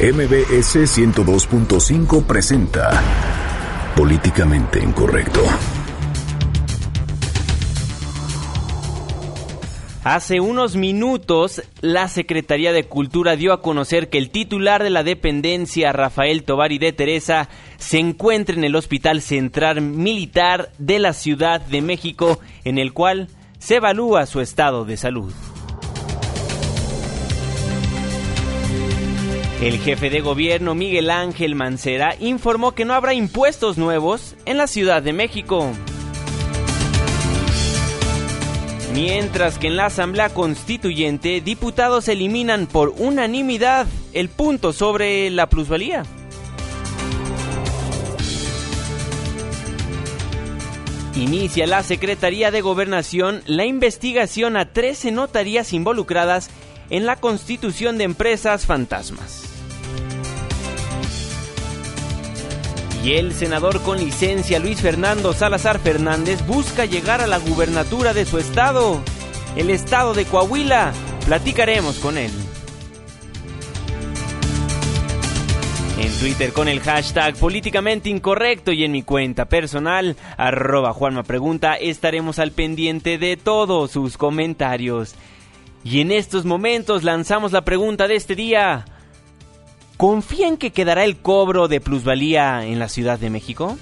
MBS 102.5 presenta Políticamente Incorrecto. Hace unos minutos, la Secretaría de Cultura dio a conocer que el titular de la dependencia, Rafael Tovari de Teresa, se encuentra en el Hospital Central Militar de la Ciudad de México, en el cual se evalúa su estado de salud. El jefe de gobierno Miguel Ángel Mancera informó que no habrá impuestos nuevos en la Ciudad de México. Mientras que en la Asamblea Constituyente, diputados eliminan por unanimidad el punto sobre la plusvalía. Inicia la Secretaría de Gobernación la investigación a 13 notarías involucradas en la constitución de empresas fantasmas. Y el senador con licencia Luis Fernando Salazar Fernández busca llegar a la gubernatura de su estado, el estado de Coahuila. Platicaremos con él. En Twitter con el hashtag políticamente incorrecto y en mi cuenta personal, arroba Juanma estaremos al pendiente de todos sus comentarios. Y en estos momentos lanzamos la pregunta de este día. ¿Confían que quedará el cobro de plusvalía en la Ciudad de México?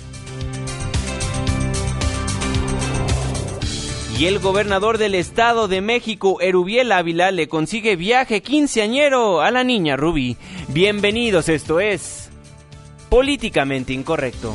Y el gobernador del Estado de México, Erubiel Ávila, le consigue viaje quinceañero a la niña Ruby. Bienvenidos, esto es Políticamente Incorrecto.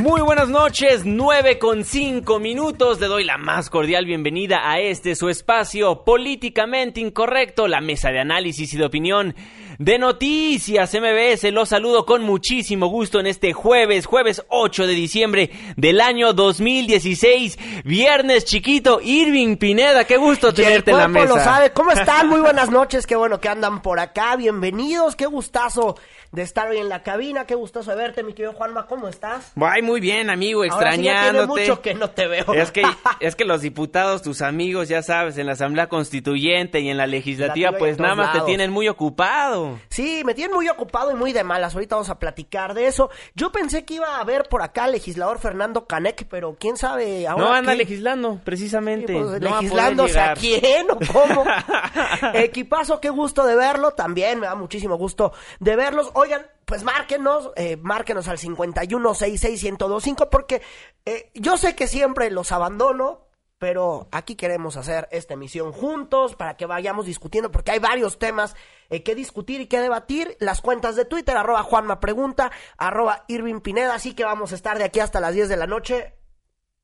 Muy buenas noches, 9 con 5 minutos. Le doy la más cordial bienvenida a este su espacio políticamente incorrecto, la mesa de análisis y de opinión de Noticias MBS. Los saludo con muchísimo gusto en este jueves, jueves 8 de diciembre del año 2016. Viernes chiquito, Irving Pineda, qué gusto tenerte en la mesa. lo sabe. ¿Cómo están? Muy buenas noches, qué bueno que andan por acá. Bienvenidos, qué gustazo de estar hoy en la cabina. Qué gustoso verte, mi querido Juanma. ¿Cómo estás? Ay, muy bien, amigo, Ahora sí ya extrañándote. tiene mucho que no te veo. Es que, es que los diputados, tus amigos, ya sabes, en la Asamblea Constituyente y en la legislativa, pues nada más te tienen muy ocupado. Sí, me tienen muy ocupado y muy de malas. Ahorita vamos a platicar de eso. Yo pensé que iba a haber por acá al legislador Fernando Canec, pero quién sabe ahora. No anda qué? legislando, precisamente. Sí, pues, No a legislándose a llegar. quién o cómo. Equipazo, qué gusto de verlo. También me da muchísimo gusto de verlos. Oigan, pues márquenos, eh, márquenos al 51661025 porque eh, yo sé que siempre los abandono, pero aquí queremos hacer esta emisión juntos para que vayamos discutiendo porque hay varios temas eh, que discutir y que debatir. Las cuentas de Twitter, arroba Juanma Pregunta, arroba Irving Pineda, así que vamos a estar de aquí hasta las 10 de la noche.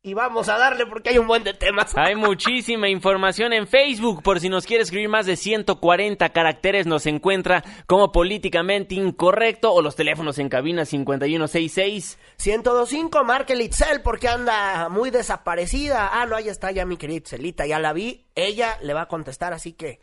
Y vamos a darle porque hay un buen de temas. Hay muchísima información en Facebook. Por si nos quiere escribir más de 140 caracteres, nos encuentra como políticamente incorrecto o los teléfonos en cabina 5166. 1025, marque Itzel porque anda muy desaparecida. Ah, no, ahí está ya mi querida Itzelita, ya la vi. Ella le va a contestar, así que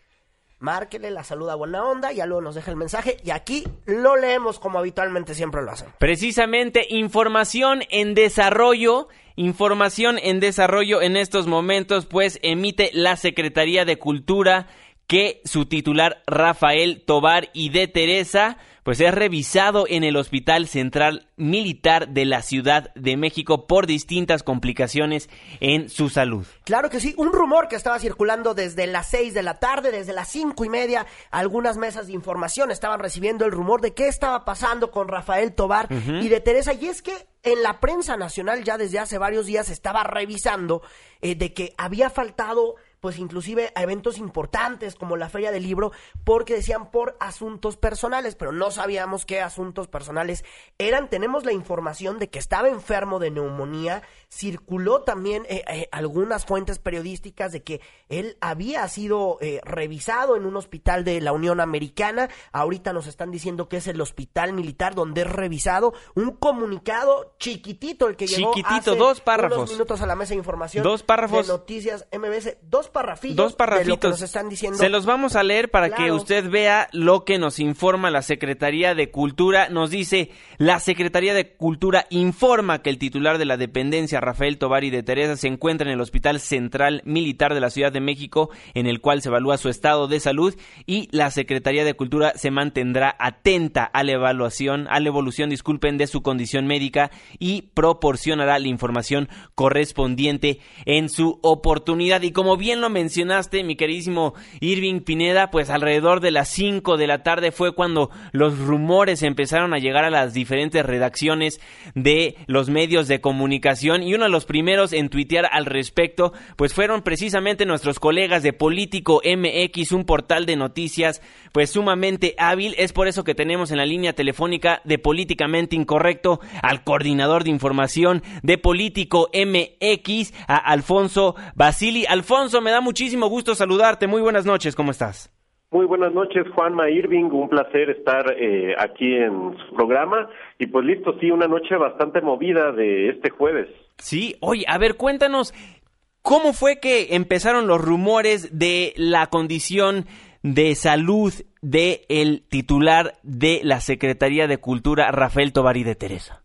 márquele, la saluda buena onda, ya luego nos deja el mensaje y aquí lo leemos como habitualmente siempre lo hacen. Precisamente información en desarrollo. Información en desarrollo en estos momentos, pues emite la Secretaría de Cultura que su titular Rafael Tobar y de Teresa pues es revisado en el Hospital Central Militar de la Ciudad de México por distintas complicaciones en su salud. Claro que sí, un rumor que estaba circulando desde las 6 de la tarde, desde las cinco y media, algunas mesas de información estaban recibiendo el rumor de qué estaba pasando con Rafael Tobar y de Teresa. Y es que en la prensa nacional ya desde hace varios días estaba revisando eh, de que había faltado pues inclusive a eventos importantes como la Feria del Libro, porque decían por asuntos personales, pero no sabíamos qué asuntos personales eran. Tenemos la información de que estaba enfermo de neumonía, circuló también eh, eh, algunas fuentes periodísticas de que él había sido eh, revisado en un hospital de la Unión Americana, ahorita nos están diciendo que es el hospital militar donde es revisado, un comunicado chiquitito el que llegó Chiquitito, dos párrafos. unos minutos a la mesa de información. Dos párrafos. De noticias MBS, dos parrafillos. Dos parrafitos. De lo que nos están diciendo. Se los vamos a leer para que usted vea lo que nos informa la Secretaría de Cultura. Nos dice, la Secretaría de Cultura informa que el titular de la dependencia, Rafael Tovari de Teresa, se encuentra en el Hospital Central Militar de la Ciudad de México, en el cual se evalúa su estado de salud y la Secretaría de Cultura se mantendrá atenta a la evaluación, a la evolución, disculpen, de su condición médica y proporcionará la información correspondiente en su oportunidad. Y como bien lo mencionaste, mi queridísimo Irving Pineda, pues alrededor de las 5 de la tarde fue cuando los rumores empezaron a llegar a las diferentes redacciones de los medios de comunicación y uno de los primeros en tuitear al respecto, pues fueron precisamente nuestros colegas de Político MX, un portal de noticias pues sumamente hábil. Es por eso que tenemos en la línea telefónica de Políticamente Incorrecto al coordinador de información de Político MX, a Alfonso Basili. Alfonso, me da muchísimo gusto saludarte. Muy buenas noches, ¿cómo estás? Muy buenas noches, Juanma Irving. Un placer estar eh, aquí en su programa. Y pues listo, sí, una noche bastante movida de este jueves. Sí, oye, a ver, cuéntanos, ¿cómo fue que empezaron los rumores de la condición de salud de el titular de la Secretaría de Cultura, Rafael Tovari de Teresa?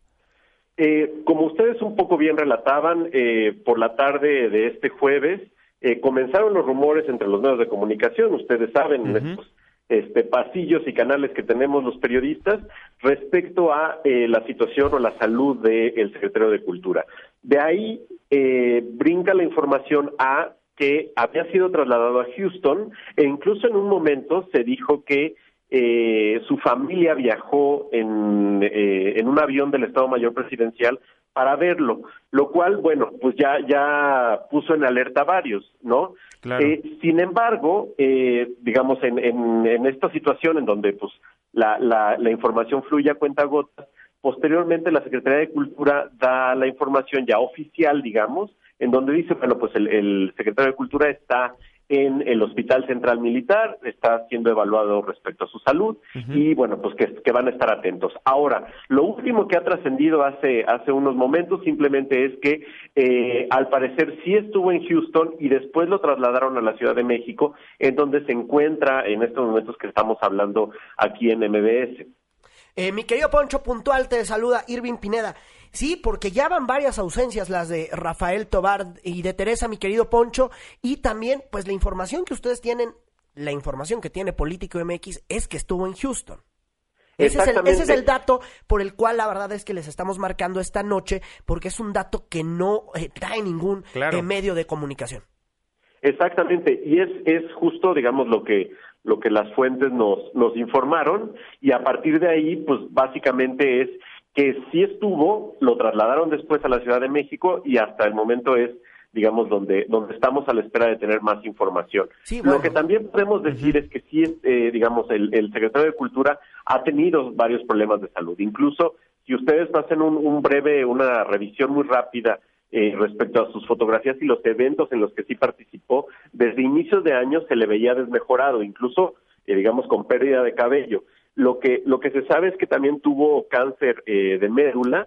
Eh, como ustedes un poco bien relataban, eh, por la tarde de este jueves eh, comenzaron los rumores entre los medios de comunicación. Ustedes saben, Ujú. estos este, pasillos y canales que tenemos los periodistas respecto a eh, la situación o la salud del secretario de Cultura. De ahí eh, brinca la información a que había sido trasladado a Houston e incluso en un momento se dijo que eh, su familia viajó en, eh, en un avión del Estado Mayor Presidencial para verlo, lo cual, bueno, pues ya, ya puso en alerta a varios, ¿no? Claro. Eh, sin embargo, eh, digamos, en, en, en esta situación en donde pues la, la, la información fluye a cuenta gotas, posteriormente la Secretaría de Cultura da la información ya oficial, digamos, en donde dice, bueno, pues el, el secretario de Cultura está en el Hospital Central Militar, está siendo evaluado respecto a su salud y bueno, pues que, que van a estar atentos. Ahora, lo último que ha trascendido hace, hace unos momentos simplemente es que eh, al parecer sí estuvo en Houston y después lo trasladaron a la Ciudad de México, en donde se encuentra en estos momentos que estamos hablando aquí en MBS. Eh, mi querido Poncho Puntual te saluda Irving Pineda. Sí, porque ya van varias ausencias las de Rafael Tobar y de Teresa, mi querido Poncho, y también pues la información que ustedes tienen, la información que tiene Político MX es que estuvo en Houston. Ese es, el, ese es el Exactamente. dato por el cual la verdad es que les estamos marcando esta noche, porque es un dato que no eh, trae ningún Claro. eh, medio de comunicación. Exactamente, y es, es justo, digamos, lo que lo que las fuentes nos, nos informaron, y a partir de ahí, pues básicamente es que sí estuvo, lo trasladaron después a la Ciudad de México y hasta el momento es, digamos, donde, donde estamos a la espera de tener más información. Sí, bueno. Lo que también podemos decir es que sí, es, eh, digamos, el, el secretario de Cultura ha tenido varios problemas de salud. Incluso, si ustedes hacen un, un breve, una revisión muy rápida eh, respecto a sus fotografías y los eventos en los que sí participó, desde inicios de año se le veía desmejorado, incluso, eh, digamos, con pérdida de cabello. Lo que, lo que se sabe es que también tuvo cáncer eh, de médula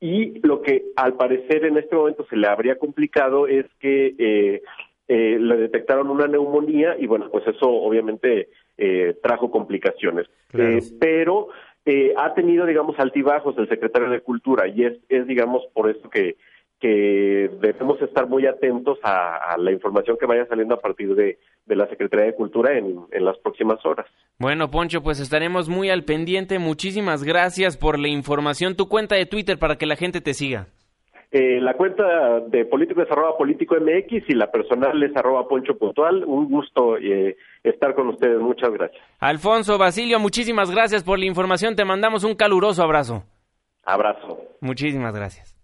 y lo que al parecer en este momento se le habría complicado es que eh, eh, le detectaron una neumonía y bueno, pues eso obviamente eh, trajo complicaciones. Claro. Eh, pero eh, ha tenido, digamos, altibajos el secretario de Cultura y es, es digamos, por eso que, que debemos estar muy atentos a, a la información que vaya saliendo a partir de, de la Secretaría de Cultura en, en las próximas horas. Bueno, Poncho, pues estaremos muy al pendiente. Muchísimas gracias por la información. Tu cuenta de Twitter para que la gente te siga. Eh, la cuenta de político es arroba político MX y la personal es arroba poncho puntual. Un gusto eh, estar con ustedes. Muchas gracias. Alfonso Basilio, muchísimas gracias por la información. Te mandamos un caluroso abrazo. Abrazo. Muchísimas gracias.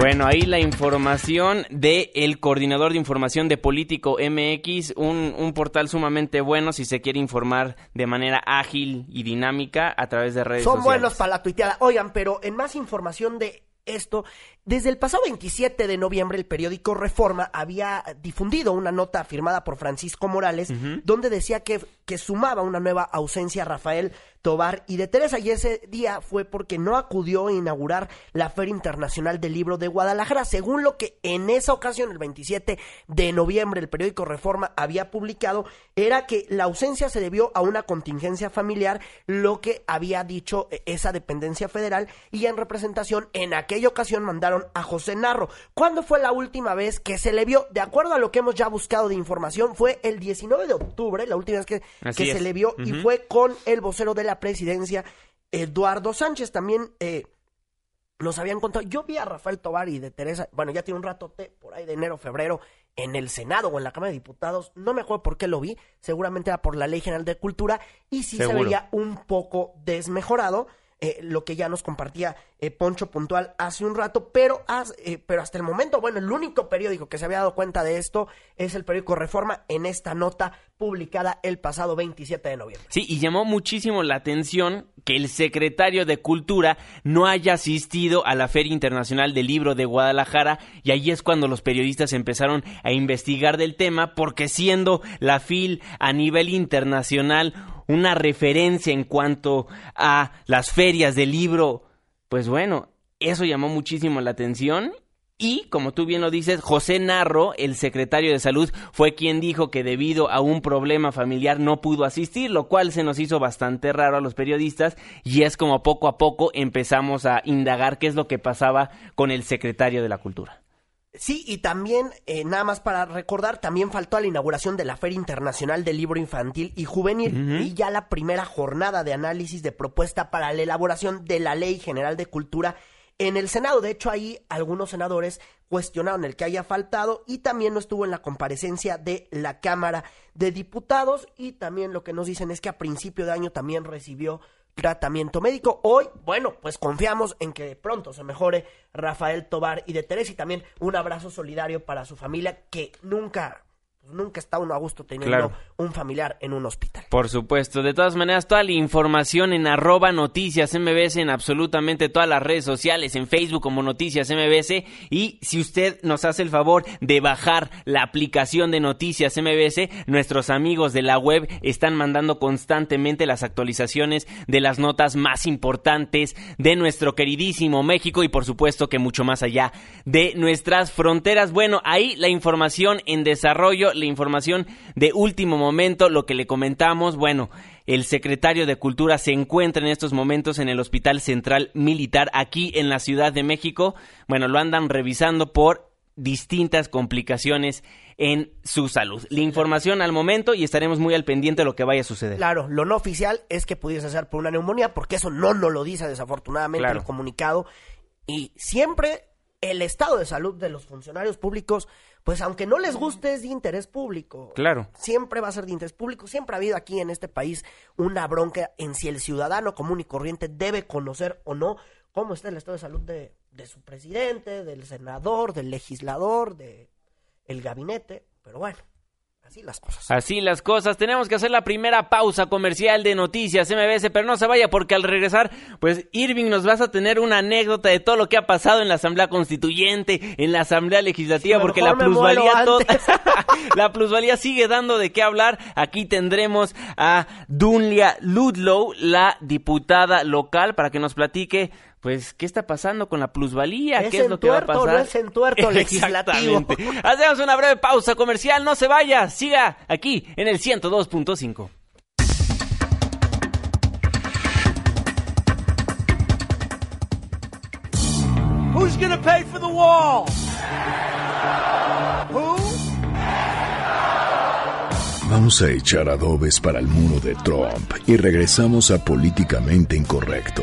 Bueno, ahí la información de el coordinador de información de Político MX, un, un, portal sumamente bueno si se quiere informar de manera ágil y dinámica a través de redes Son sociales. buenos para la tuiteada. Oigan, pero en más información de esto, desde el pasado 27 de noviembre el periódico Reforma había difundido una nota firmada por Francisco Morales donde decía que, que sumaba una nueva ausencia a Rafael Tobar y de Teresa y ese día fue porque no acudió a inaugurar la Feria Internacional del Libro de Guadalajara, según lo que en esa ocasión, el 27 de noviembre, el periódico Reforma había publicado, era que la ausencia se debió a una contingencia familiar, lo que había dicho esa dependencia federal y en representación en aquella ocasión mandaron a José Narro. ¿Cuándo fue la última vez que se le vio? De acuerdo a lo que hemos ya buscado de información, fue el 19 de octubre, la última vez que, que se le vio, uh -huh. y fue con el vocero de la presidencia, Eduardo Sánchez. También eh, nos habían contado. Yo vi a Rafael Tobar y de Teresa, bueno, ya tiene un rato por ahí de enero, febrero, en el Senado o en la Cámara de Diputados. No me acuerdo por qué lo vi. Seguramente era por la Ley General de Cultura. Y sí Seguro. se veía un poco desmejorado. Eh, lo que ya nos compartía eh, Poncho Puntual hace un rato, pero, eh, pero hasta el momento, bueno, el único periódico que se había dado cuenta de esto es el periódico Reforma en esta nota publicada el pasado 27 de noviembre. Sí, y llamó muchísimo la atención que el secretario de Cultura no haya asistido a la Feria Internacional del Libro de Guadalajara y ahí es cuando los periodistas empezaron a investigar del tema porque siendo la FIL a nivel internacional una referencia en cuanto a las ferias del libro, pues bueno, eso llamó muchísimo la atención. Y, como tú bien lo dices, José Narro, el secretario de Salud, fue quien dijo que debido a un problema familiar no pudo asistir, lo cual se nos hizo bastante raro a los periodistas y es como poco a poco empezamos a indagar qué es lo que pasaba con el secretario de la Cultura. Sí, y también, eh, nada más para recordar, también faltó a la inauguración de la Feria Internacional del Libro Infantil y Juvenil uh -huh. y ya la primera jornada de análisis de propuesta para la elaboración de la Ley General de Cultura en el Senado. De hecho, ahí algunos senadores cuestionaron el que haya faltado y también no estuvo en la comparecencia de la Cámara de Diputados y también lo que nos dicen es que a principio de año también recibió tratamiento médico. Hoy, bueno, pues confiamos en que pronto se mejore Rafael Tobar y de Teresa y también un abrazo solidario para su familia que nunca nunca está uno a gusto teniendo claro. un familiar en un hospital. Por supuesto, de todas maneras, toda la información en arroba noticias MBS en absolutamente todas las redes sociales, en Facebook como Noticias MBS y si usted nos hace el favor de bajar la aplicación de Noticias MBS, nuestros amigos de la web están mandando constantemente las actualizaciones de las notas más importantes de nuestro queridísimo México y por supuesto que mucho más allá de nuestras fronteras. Bueno, ahí la información en desarrollo la información de último momento, lo que le comentamos, bueno, el secretario de Cultura se encuentra en estos momentos en el Hospital Central Militar aquí en la Ciudad de México. Bueno, lo andan revisando por distintas complicaciones en su salud. La información al momento y estaremos muy al pendiente de lo que vaya a suceder. Claro, lo no oficial es que pudiese ser por una neumonía, porque eso no nos lo dice desafortunadamente claro. el comunicado. Y siempre el estado de salud de los funcionarios públicos pues aunque no les guste, es de interés público. Claro. Siempre va a ser de interés público. Siempre ha habido aquí en este país una bronca en si el ciudadano común y corriente debe conocer o no cómo está el estado de salud de, de su presidente, del senador, del legislador, de el gabinete. Pero bueno, Así las cosas. Así las cosas. Tenemos que hacer la primera pausa comercial de noticias MBS, pero no se vaya porque al regresar, pues Irving nos vas a tener una anécdota de todo lo que ha pasado en la Asamblea Constituyente, en la Asamblea Legislativa, Sí, porque la plusvalía la plusvalía sigue dando de qué hablar. Aquí tendremos a Dunlia Ludlow, la diputada local, para que nos platique pues, ¿qué está pasando con la plusvalía? Es ¿Qué es lo que va a pasar? no es entuerto legislativo. Exactamente. Hacemos una breve pausa comercial, no se vaya, siga aquí en el 102.5. Who's gonna pay for the wall? Who? Vamos a echar adobes para el muro de Trump y regresamos a Políticamente Incorrecto.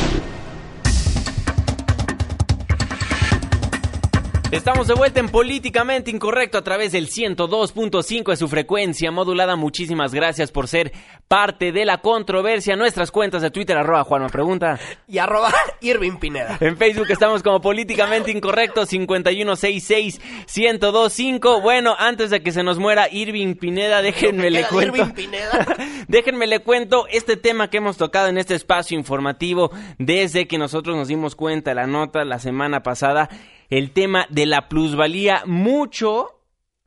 Estamos de vuelta en Políticamente Incorrecto a través del 102.5 de su frecuencia modulada. Muchísimas gracias por ser parte de la controversia. Nuestras cuentas de Twitter, arroba Juanma Pregunta. Y arroba Irving Pineda. En Facebook estamos como Políticamente Incorrecto 5166-1025. Bueno, antes de que se nos muera Irving Pineda, déjenme le cuento. Irving Pineda. déjenme le cuento este tema que hemos tocado en este espacio informativo desde que nosotros nos dimos cuenta de la nota la semana pasada el tema de la plusvalía. Mucho,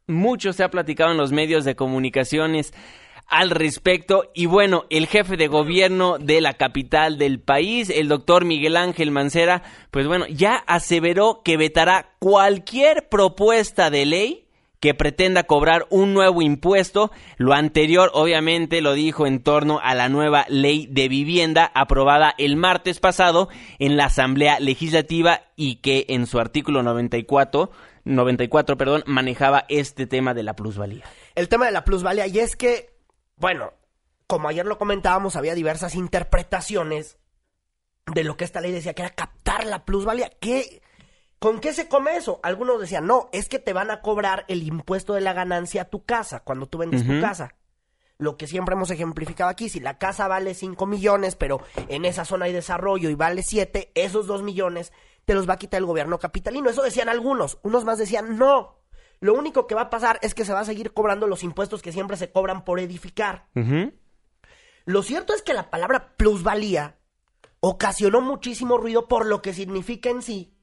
mucho se ha platicado en los medios de comunicaciones al respecto. Y bueno, el jefe de gobierno de la capital del país, el doctor Miguel Ángel Mancera, pues bueno, ya aseveró que vetará cualquier propuesta de ley que pretenda cobrar un nuevo impuesto. Lo anterior, obviamente, lo dijo en torno a la nueva ley de vivienda aprobada el martes pasado en la Asamblea Legislativa y que en su artículo 94, 94 perdón, manejaba este tema de la plusvalía. El tema de la plusvalía, y es que, bueno, como ayer lo comentábamos, había diversas interpretaciones de lo que esta ley decía, que era captar la plusvalía. ¿Qué, ¿Con qué se come eso? Algunos decían, no, es que te van a cobrar el impuesto de la ganancia a tu casa cuando tú vendes tu casa. Lo que siempre hemos ejemplificado aquí, si la casa vale 5 millones, pero en esa zona hay desarrollo y vale 7, esos 2 millones te los va a quitar el gobierno capitalino. Eso decían algunos. Unos más decían, no. Lo único que va a pasar es que se va a seguir cobrando los impuestos que siempre se cobran por edificar. Lo cierto es que la palabra plusvalía ocasionó muchísimo ruido por lo que significa en sí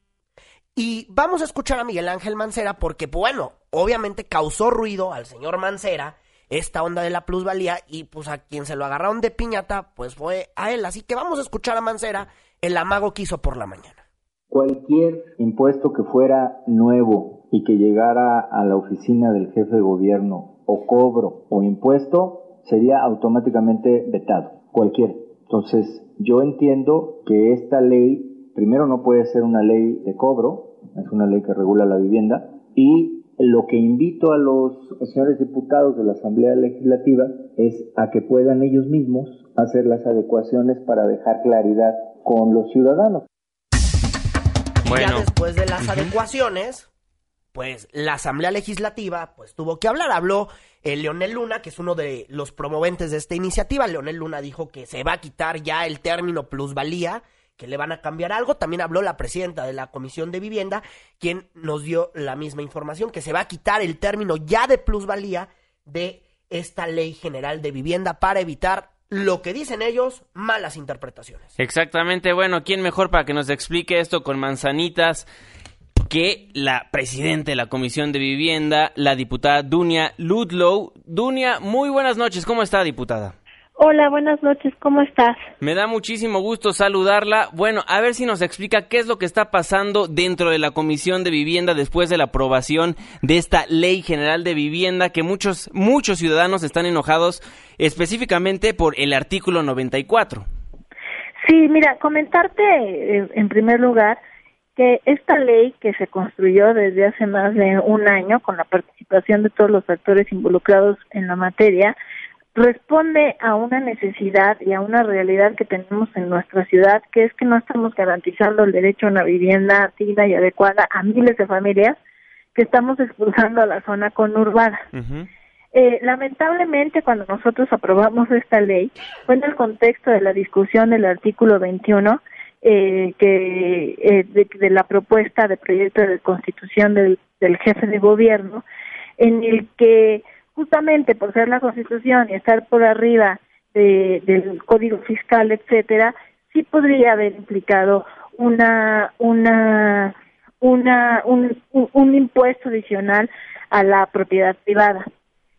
y vamos a escuchar a Miguel Ángel Mancera porque, bueno, obviamente causó ruido al señor Mancera esta onda de la plusvalía y pues a quien se lo agarraron de piñata pues fue a él. Así que vamos a escuchar a Mancera el amago que hizo por la mañana. Cualquier impuesto que fuera nuevo y que llegara a la oficina del jefe de gobierno o cobro o impuesto sería automáticamente vetado, cualquier. Entonces yo entiendo que esta ley primero no puede ser una ley de cobro, es una ley que regula la vivienda, y lo que invito a los señores diputados de la Asamblea Legislativa es a que puedan ellos mismos hacer las adecuaciones para dejar claridad con los ciudadanos. Bueno. Ya después de las adecuaciones, pues la Asamblea Legislativa pues tuvo que hablar. Habló el eh, Leonel Luna, que es uno de los promoventes de esta iniciativa. Leonel Luna dijo que se va a quitar ya el término plusvalía que le van a cambiar algo. También habló la presidenta de la Comisión de Vivienda, quien nos dio la misma información, que se va a quitar el término ya de plusvalía de esta ley general de vivienda para evitar lo que dicen ellos, malas interpretaciones. Exactamente, bueno, ¿quién mejor para que nos explique esto con manzanitas? que la presidenta de la Comisión de Vivienda, la diputada Dunia Ludlow. Dunia, muy buenas noches. ¿Cómo está, diputada? Hola, buenas noches, ¿cómo estás? Me da muchísimo gusto saludarla. Bueno, a ver si nos explica qué es lo que está pasando dentro de la Comisión de Vivienda después de la aprobación de esta Ley General de Vivienda que muchos muchos ciudadanos están enojados específicamente por el artículo 94. Sí, mira, comentarte eh, en primer lugar que esta ley que se construyó desde hace más de un año con la participación de todos los actores involucrados en la materia, responde a una necesidad y a una realidad que tenemos en nuestra ciudad, que es que no estamos garantizando el derecho a una vivienda digna y adecuada a miles de familias que estamos expulsando a la zona conurbada. eh, lamentablemente, cuando nosotros aprobamos esta ley, fue en el contexto de la discusión del artículo 21 eh, que eh, de, de, la propuesta de proyecto de constitución del, del jefe de gobierno, en el que justamente por ser la Constitución y estar por arriba de, del Código Fiscal, etcétera, sí podría haber implicado una una una un, impuesto adicional a la propiedad privada.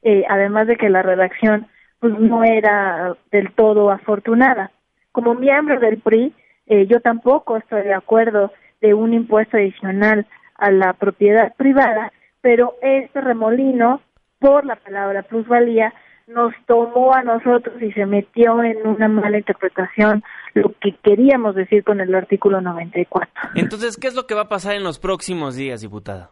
Eh, además de que la redacción pues no era del todo afortunada. Como miembro del PRI, eh, yo tampoco estoy de acuerdo de un impuesto adicional a la propiedad privada, pero este remolino por la palabra plusvalía nos tomó a nosotros y se metió en una mala interpretación lo que queríamos decir con el artículo 94. Entonces, ¿qué es lo que va a pasar en los próximos días, diputada?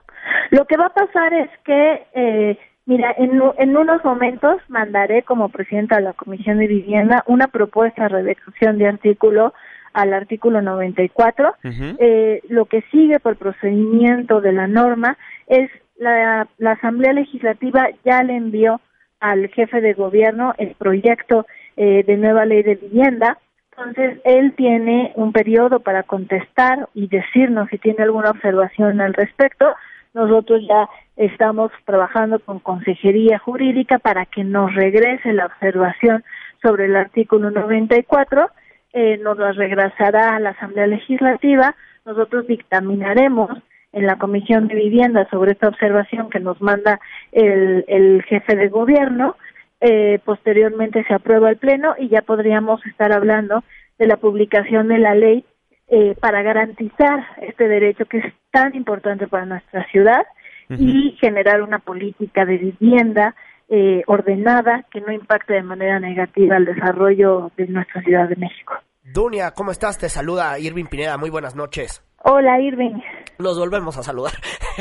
Lo que va a pasar es que, eh, mira, en, en unos momentos mandaré como presidenta de la Comisión de Vivienda una propuesta de redacción de artículo al artículo 94. eh, lo que sigue por procedimiento de la norma es la, la Asamblea Legislativa ya le envió al jefe de gobierno el proyecto eh, de nueva ley de vivienda. Entonces, él tiene un periodo para contestar y decirnos si tiene alguna observación al respecto. Nosotros ya estamos trabajando con Consejería Jurídica para que nos regrese la observación sobre el artículo 94, eh, nos la regresará a la Asamblea Legislativa, nosotros dictaminaremos en la Comisión de Vivienda sobre esta observación que nos manda el, el jefe de gobierno, eh, posteriormente se aprueba el Pleno y ya podríamos estar hablando de la publicación de la ley eh, para garantizar este derecho que es tan importante para nuestra ciudad y generar una política de vivienda eh, ordenada que no impacte de manera negativa el desarrollo de nuestra Ciudad de México. Dunia, ¿cómo estás? Te saluda Irving Pineda. Muy buenas noches. Hola, Irving. Nos volvemos a saludar.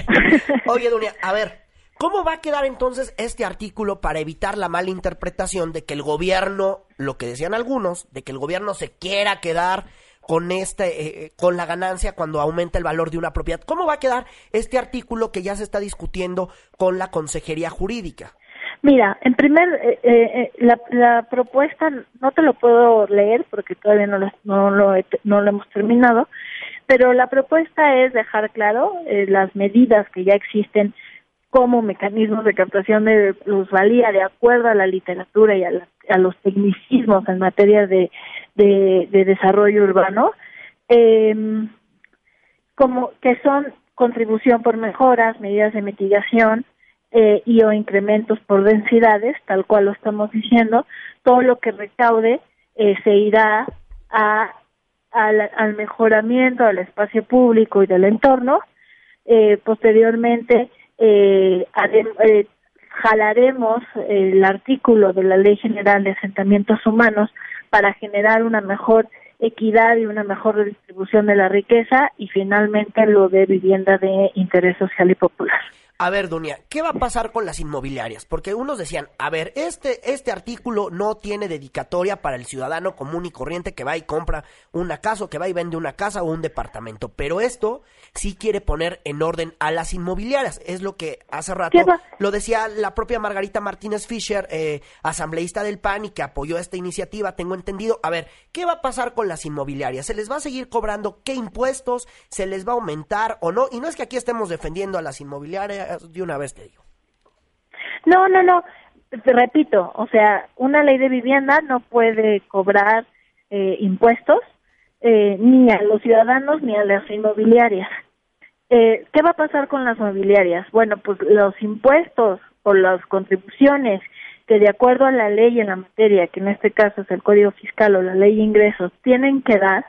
Oye, Dunia, a ver, ¿cómo va a quedar entonces este artículo para evitar la mala interpretación de que el gobierno, lo que decían algunos, de que el gobierno se quiera quedar con este eh, eh, con la ganancia cuando aumenta el valor de una propiedad. ¿Cómo va a quedar este artículo que ya se está discutiendo con la Consejería Jurídica? Mira, en primer, eh, eh, la, la, propuesta no te lo puedo leer porque todavía no lo, no lo, no lo hemos terminado, pero la propuesta es dejar claro eh, las medidas que ya existen como mecanismos de captación de plusvalía de acuerdo a la literatura y a, la, a los tecnicismos en materia de, de, de desarrollo urbano, eh, como que son contribución por mejoras, medidas de mitigación, eh, y o incrementos por densidades, tal cual lo estamos diciendo, todo lo que recaude eh, se irá a, al, al, mejoramiento del espacio público y del entorno. Eh, posteriormente, eh, haremos, jalaremos el artículo de la Ley General de Asentamientos Humanos para generar una mejor equidad y una mejor redistribución de la riqueza y finalmente lo de vivienda de interés social y popular. A ver, Dunia, ¿qué va a pasar con las inmobiliarias? Porque unos decían, a ver, este, este artículo no tiene dedicatoria para el ciudadano común y corriente que va y compra una casa o que va y vende una casa o un departamento, pero esto sí quiere poner en orden a las inmobiliarias. Es lo que hace rato lo decía la propia Margarita Martínez Fischer, eh, asambleísta del PAN y que apoyó esta iniciativa, tengo entendido. A ver, ¿qué va a pasar con las inmobiliarias? ¿Se les va a seguir cobrando qué impuestos? ¿Se les va a aumentar o no? Y no es que aquí estemos defendiendo a las inmobiliarias de una vez te digo. No, no, no. Repito, o sea, una ley de vivienda no puede cobrar eh, impuestos eh, ni a los ciudadanos ni a las inmobiliarias. Eh, ¿Qué va a pasar con las inmobiliarias? Bueno, pues los impuestos o las contribuciones que de acuerdo a la ley en la materia, que en este caso es el Código Fiscal o la Ley de Ingresos, tienen que dar,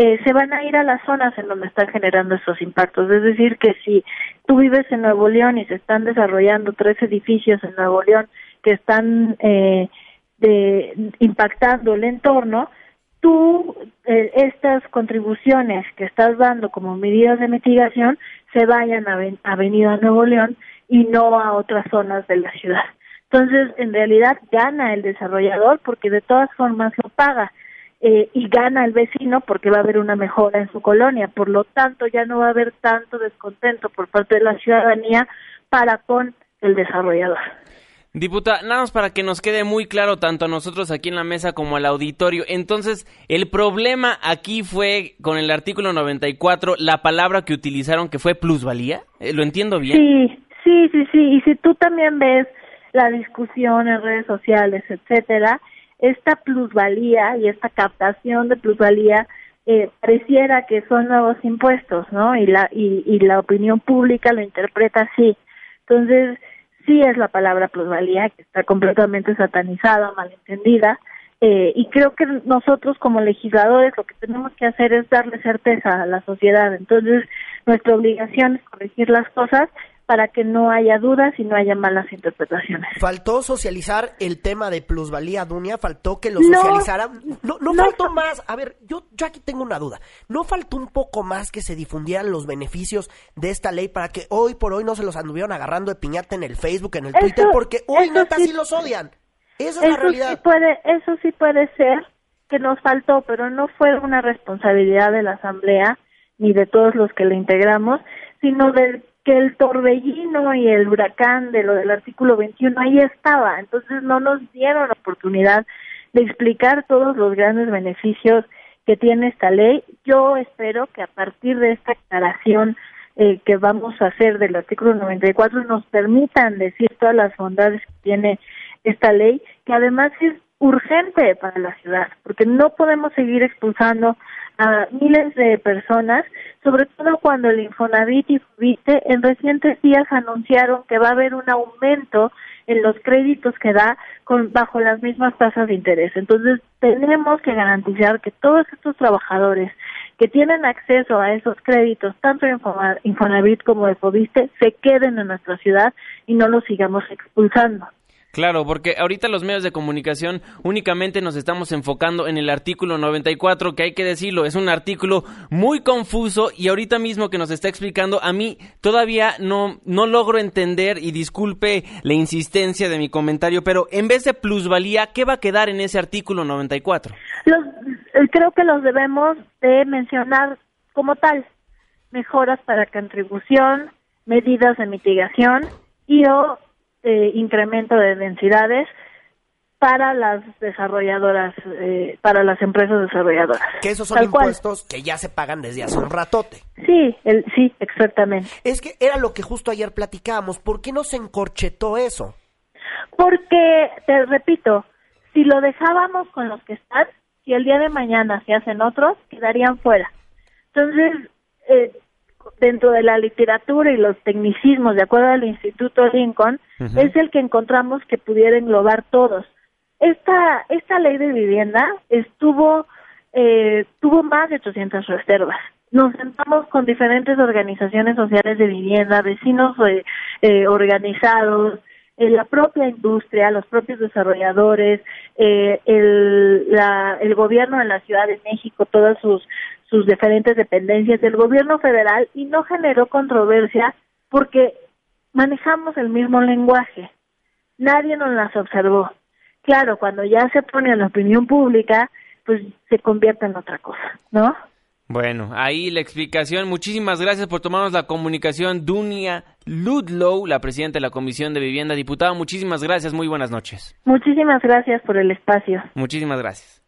eh, se van a ir a las zonas en donde están generando esos impactos. Es decir, que si tú vives en Nuevo León y se están desarrollando tres edificios en Nuevo León que están eh, de, impactando el entorno, tú eh, estas contribuciones que estás dando como medidas de mitigación se vayan a, ven, Avenida Nuevo León y no a otras zonas de la ciudad. Entonces, en realidad gana el desarrollador porque de todas formas lo paga eh, y gana el vecino porque va a haber una mejora en su colonia. Por lo tanto, ya no va a haber tanto descontento por parte de la ciudadanía para con el desarrollador. Diputada, nada más para que nos quede muy claro tanto a nosotros aquí en la mesa como al auditorio. Entonces, el problema aquí fue con el artículo 94, la palabra que utilizaron que fue plusvalía. Eh, ¿Lo entiendo bien? Sí, sí, sí, sí. Y si tú también ves la discusión en redes sociales, etcétera, esta plusvalía y esta captación de plusvalía eh, pareciera que son nuevos impuestos, ¿no? Y la y, y la opinión pública lo interpreta así. Entonces, sí es la palabra plusvalía que está completamente satanizada, malentendida, eh, y creo que nosotros como legisladores lo que tenemos que hacer es darle certeza a la sociedad. Entonces, nuestra obligación es corregir las cosas para que no haya dudas y no haya malas interpretaciones. Faltó socializar el tema de plusvalía, Dunia, faltó que lo socializaran. No, no, no faltó más. A ver, yo, yo aquí tengo una duda. ¿No faltó un poco más que se difundieran los beneficios de esta ley para que hoy por hoy no se los anduvieran agarrando de piñata en el Facebook, en el Twitter? Porque hoy neta sí- sí los odian. Esa es la realidad. sí puede, eso sí puede ser, que nos faltó, pero no fue una responsabilidad de la Asamblea ni de todos los que la integramos, sino de que el torbellino y el huracán de lo del artículo 21 ahí estaba, entonces no nos dieron oportunidad de explicar todos los grandes beneficios que tiene esta ley. Yo espero que a partir de esta aclaración eh, que vamos a hacer del artículo 94 nos permitan decir todas las bondades que tiene esta ley, que además es urgente para la ciudad, porque no podemos seguir expulsando a miles de personas, sobre todo cuando el Infonavit y Fubite en recientes días anunciaron que va a haber un aumento en los créditos que da con, bajo las mismas tasas de interés. Entonces, tenemos que garantizar que todos estos trabajadores que tienen acceso a esos créditos, tanto de Infonavit como de Fobiste, se queden en nuestra ciudad y no los sigamos expulsando. Claro, porque ahorita los medios de comunicación únicamente nos estamos enfocando en el artículo 94, que hay que decirlo, es un artículo muy confuso y ahorita mismo que nos está explicando, a mí todavía no, no logro entender y disculpe la insistencia de mi comentario, pero en vez de plusvalía, ¿qué va a quedar en ese artículo 94? Los, eh, creo que los debemos de mencionar como tal, mejoras para contribución, medidas de mitigación y o eh, incremento de densidades para las desarrolladoras, eh, para las empresas desarrolladoras. Que esos son impuestos que ya se pagan desde hace un ratote. Sí, el, sí, exactamente. Es que era lo que justo ayer platicábamos. ¿Por qué no se encorchetó eso? Porque, te repito, si lo dejábamos con los que están, si el día de mañana se hacen otros, quedarían fuera. Entonces, eh, dentro de la literatura y los tecnicismos, de acuerdo al Instituto Lincoln, es el que encontramos que pudiera englobar todos. Esta, esta ley de vivienda estuvo, eh, tuvo más de 800 reservas. Nos sentamos con diferentes organizaciones sociales de vivienda, vecinos eh, eh organizados, eh, la propia industria, los propios desarrolladores, eh, el, la, el gobierno de la Ciudad de México, todas sus sus diferentes dependencias del gobierno federal y no generó controversia porque manejamos el mismo lenguaje. Nadie nos las observó. Claro, cuando ya se pone a la opinión pública, pues se convierte en otra cosa, ¿no? Bueno, ahí la explicación. Muchísimas gracias por tomarnos la comunicación. Dunia Ludlow, la presidenta de la Comisión de Vivienda, diputada. Muchísimas gracias. Muy buenas noches. Muchísimas gracias por el espacio. Muchísimas gracias.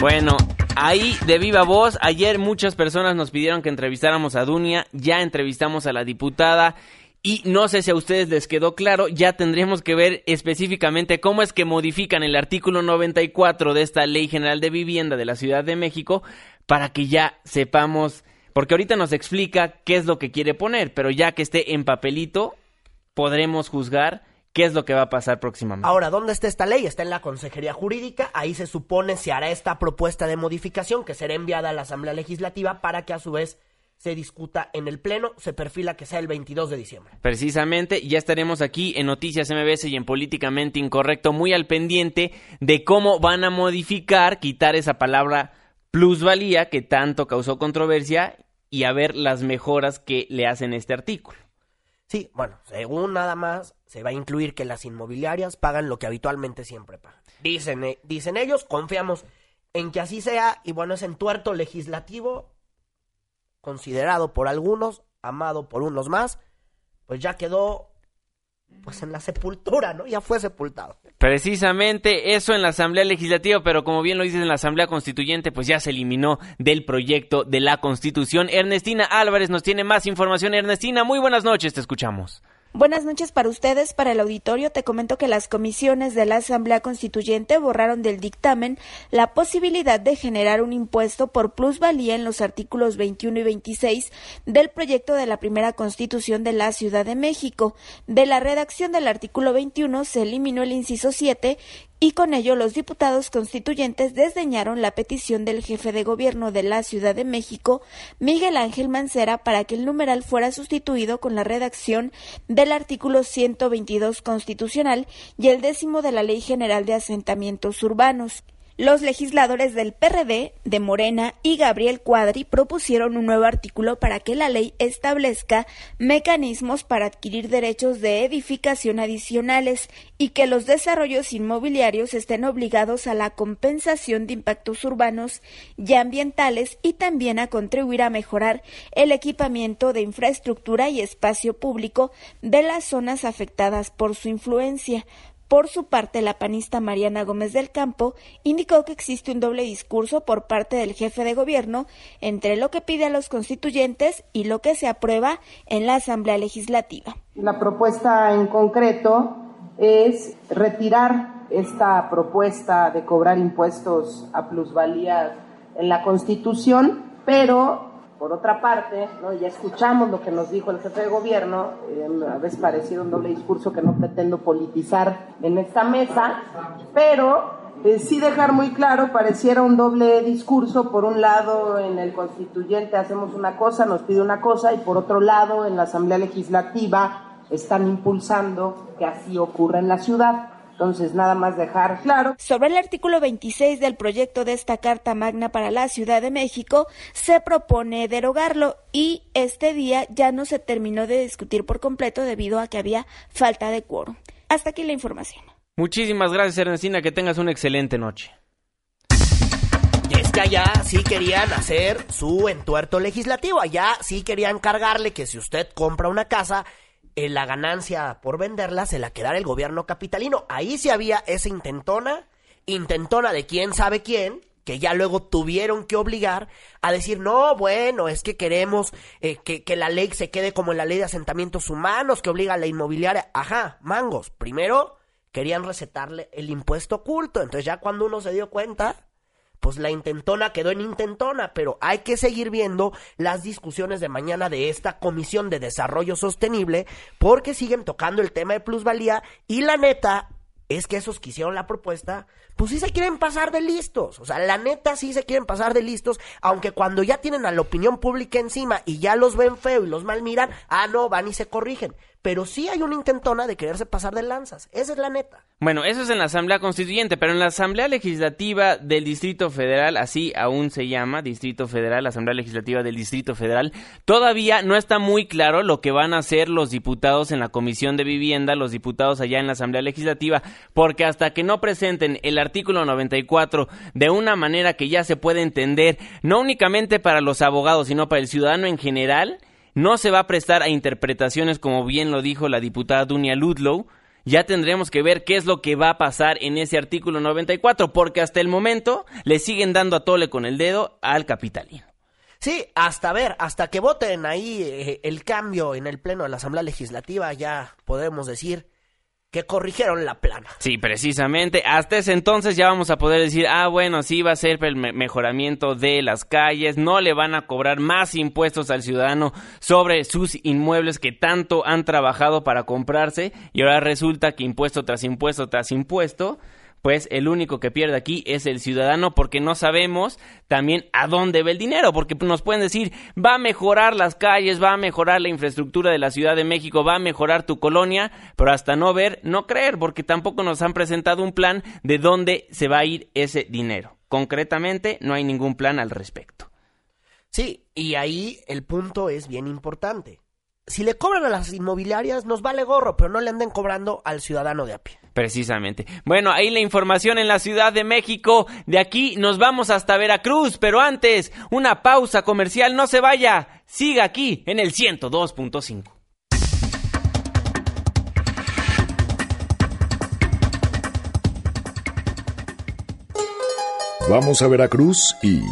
Bueno, ahí de viva voz, ayer muchas personas nos pidieron que entrevistáramos a Dunia, ya entrevistamos a la diputada y no sé si a ustedes les quedó claro, ya tendríamos que ver específicamente cómo es que modifican el artículo 94 de esta Ley General de Vivienda de la Ciudad de México para que ya sepamos, porque ahorita nos explica qué es lo que quiere poner, pero ya que esté en papelito, podremos juzgar ¿Qué es lo que va a pasar próximamente? Ahora, ¿dónde está esta ley? Está en la Consejería Jurídica. Ahí se supone se hará esta propuesta de modificación que será enviada a la Asamblea Legislativa para que a su vez se discuta en el Pleno. Se perfila que sea el 22 de diciembre. Precisamente, ya estaremos aquí en Noticias MBS y en Políticamente Incorrecto, muy al pendiente de cómo van a modificar, quitar esa palabra plusvalía que tanto causó controversia y a ver las mejoras que le hacen este artículo. Sí, bueno, según nada más, se va a incluir que las inmobiliarias pagan lo que habitualmente siempre pagan. Dicen, eh, dicen ellos, confiamos en que así sea, y bueno, es entuerto legislativo, considerado por algunos, amado por unos más, pues ya quedó pues en la sepultura, ¿no? Ya fue sepultado. Precisamente eso en la Asamblea Legislativa, pero como bien lo dices en la Asamblea Constituyente, pues ya se eliminó del proyecto de la Constitución. Ernestina Álvarez nos tiene más información. Ernestina, muy buenas noches, te escuchamos. Buenas noches para ustedes, para el auditorio. Te comento que las comisiones de la Asamblea Constituyente borraron del dictamen la posibilidad de generar un impuesto por plusvalía en los artículos 21 y 26 del proyecto de la primera Constitución de la Ciudad de México. De la redacción del artículo 21 se eliminó el inciso 7 y con ello los diputados constituyentes desdeñaron la petición del jefe de gobierno de la Ciudad de México, Miguel Ángel Mancera, para que el numeral fuera sustituido con la redacción del artículo 122 constitucional y el décimo de la Ley General de Asentamientos Urbanos. Los legisladores del PRD, de Morena y Gabriel Cuadri propusieron un nuevo artículo para que la ley establezca mecanismos para adquirir derechos de edificación adicionales y que los desarrollos inmobiliarios estén obligados a la compensación de impactos urbanos y ambientales y también a contribuir a mejorar el equipamiento de infraestructura y espacio público de las zonas afectadas por su influencia. Por su parte, la panista Mariana Gómez del Campo indicó que existe un doble discurso por parte del jefe de gobierno entre lo que pide a los constituyentes y lo que se aprueba en la Asamblea Legislativa. La propuesta en concreto es retirar esta propuesta de cobrar impuestos a plusvalía en la Constitución, pero por otra parte, ya escuchamos lo que nos dijo el jefe de gobierno, a veces pareciera un doble discurso que no pretendo politizar en esta mesa, pero eh, sí dejar muy claro, pareciera un doble discurso, por un lado en el constituyente hacemos una cosa, nos pide una cosa, y por otro lado en la Asamblea Legislativa están impulsando que así ocurra en la ciudad. Entonces, nada más dejar claro. Sobre el artículo 26 del proyecto de esta Carta Magna para la Ciudad de México, se propone derogarlo y este día ya no se terminó de discutir por completo debido a que había falta de quórum. Hasta aquí la información. Muchísimas gracias, Ernestina. Que tengas una excelente noche. Y es que allá sí querían hacer su entuerto legislativo. Allá sí querían cargarle que si usted compra una casa, eh, la ganancia por venderla se la quedara el gobierno capitalino. Ahí sí había esa intentona, intentona de quién sabe quién, que ya luego tuvieron que obligar a decir, no, bueno, es que queremos eh, que, que, la ley se quede como la ley de asentamientos humanos, que obliga a la inmobiliaria. Ajá, mangos. Primero querían recetarle el impuesto oculto. Entonces ya cuando uno se dio cuenta, pues la intentona quedó en intentona, pero hay que seguir viendo las discusiones de mañana de esta Comisión de Desarrollo Sostenible, porque siguen tocando el tema de plusvalía y la neta es que esos que hicieron la propuesta, pues sí se quieren pasar de listos. O sea, la neta sí se quieren pasar de listos, aunque cuando ya tienen a la opinión pública encima y ya los ven feo y los mal miran, ah, no, van y se corrigen pero sí hay una intentona de quererse pasar de lanzas. Esa es la neta. Bueno, eso es en la Asamblea Constituyente, pero en la Asamblea Legislativa del Distrito Federal, así aún se llama, Distrito Federal, Asamblea Legislativa del Distrito Federal, todavía no está muy claro lo que van a hacer los diputados en la Comisión de Vivienda, los diputados allá en la Asamblea Legislativa, porque hasta que no presenten el artículo 94 de una manera que ya se puede entender, no únicamente para los abogados, sino para el ciudadano en general, no se va a prestar a interpretaciones como bien lo dijo la diputada Dunia Ludlow. Ya tendremos que ver qué es lo que va a pasar en ese artículo 94, porque hasta el momento le siguen dando a tole con el dedo al capitalino. Sí, hasta ver, hasta que voten ahí eh, el cambio en el Pleno de la Asamblea Legislativa, ya podemos decir que corrigieron la plana. Sí, precisamente. Hasta ese entonces ya vamos a poder decir, ah, bueno, sí va a ser el mejoramiento de las calles, no le van a cobrar más impuestos al ciudadano sobre sus inmuebles que tanto han trabajado para comprarse y ahora resulta que impuesto tras impuesto tras impuesto pues el único que pierde aquí es el ciudadano porque no sabemos también a dónde va el dinero, porque nos pueden decir, va a mejorar las calles, va a mejorar la infraestructura de la Ciudad de México, va a mejorar tu colonia, pero hasta no ver, no creer, porque tampoco nos han presentado un plan de dónde se va a ir ese dinero. Concretamente, no hay ningún plan al respecto. Sí, y ahí el punto es bien importante si le cobran a las inmobiliarias, nos vale gorro, pero no le anden cobrando al ciudadano de a pie. Precisamente. Bueno, ahí la información en la Ciudad de México. De aquí nos vamos hasta Veracruz, pero antes, una pausa comercial. No se vaya. Siga aquí en el 102.5. Vamos a Veracruz y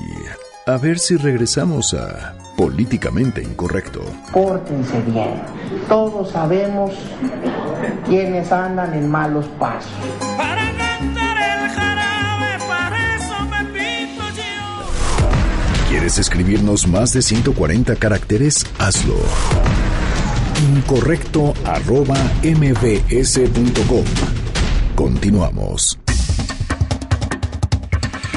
a ver si regresamos a políticamente incorrecto. Pórtense bien. Todos sabemos quienes andan en malos pasos. Para cantar el jarabe, para eso me pinto yo. ¿Quieres escribirnos más de 140 caracteres? Hazlo. Incorrecto arroba mbs.com. Continuamos.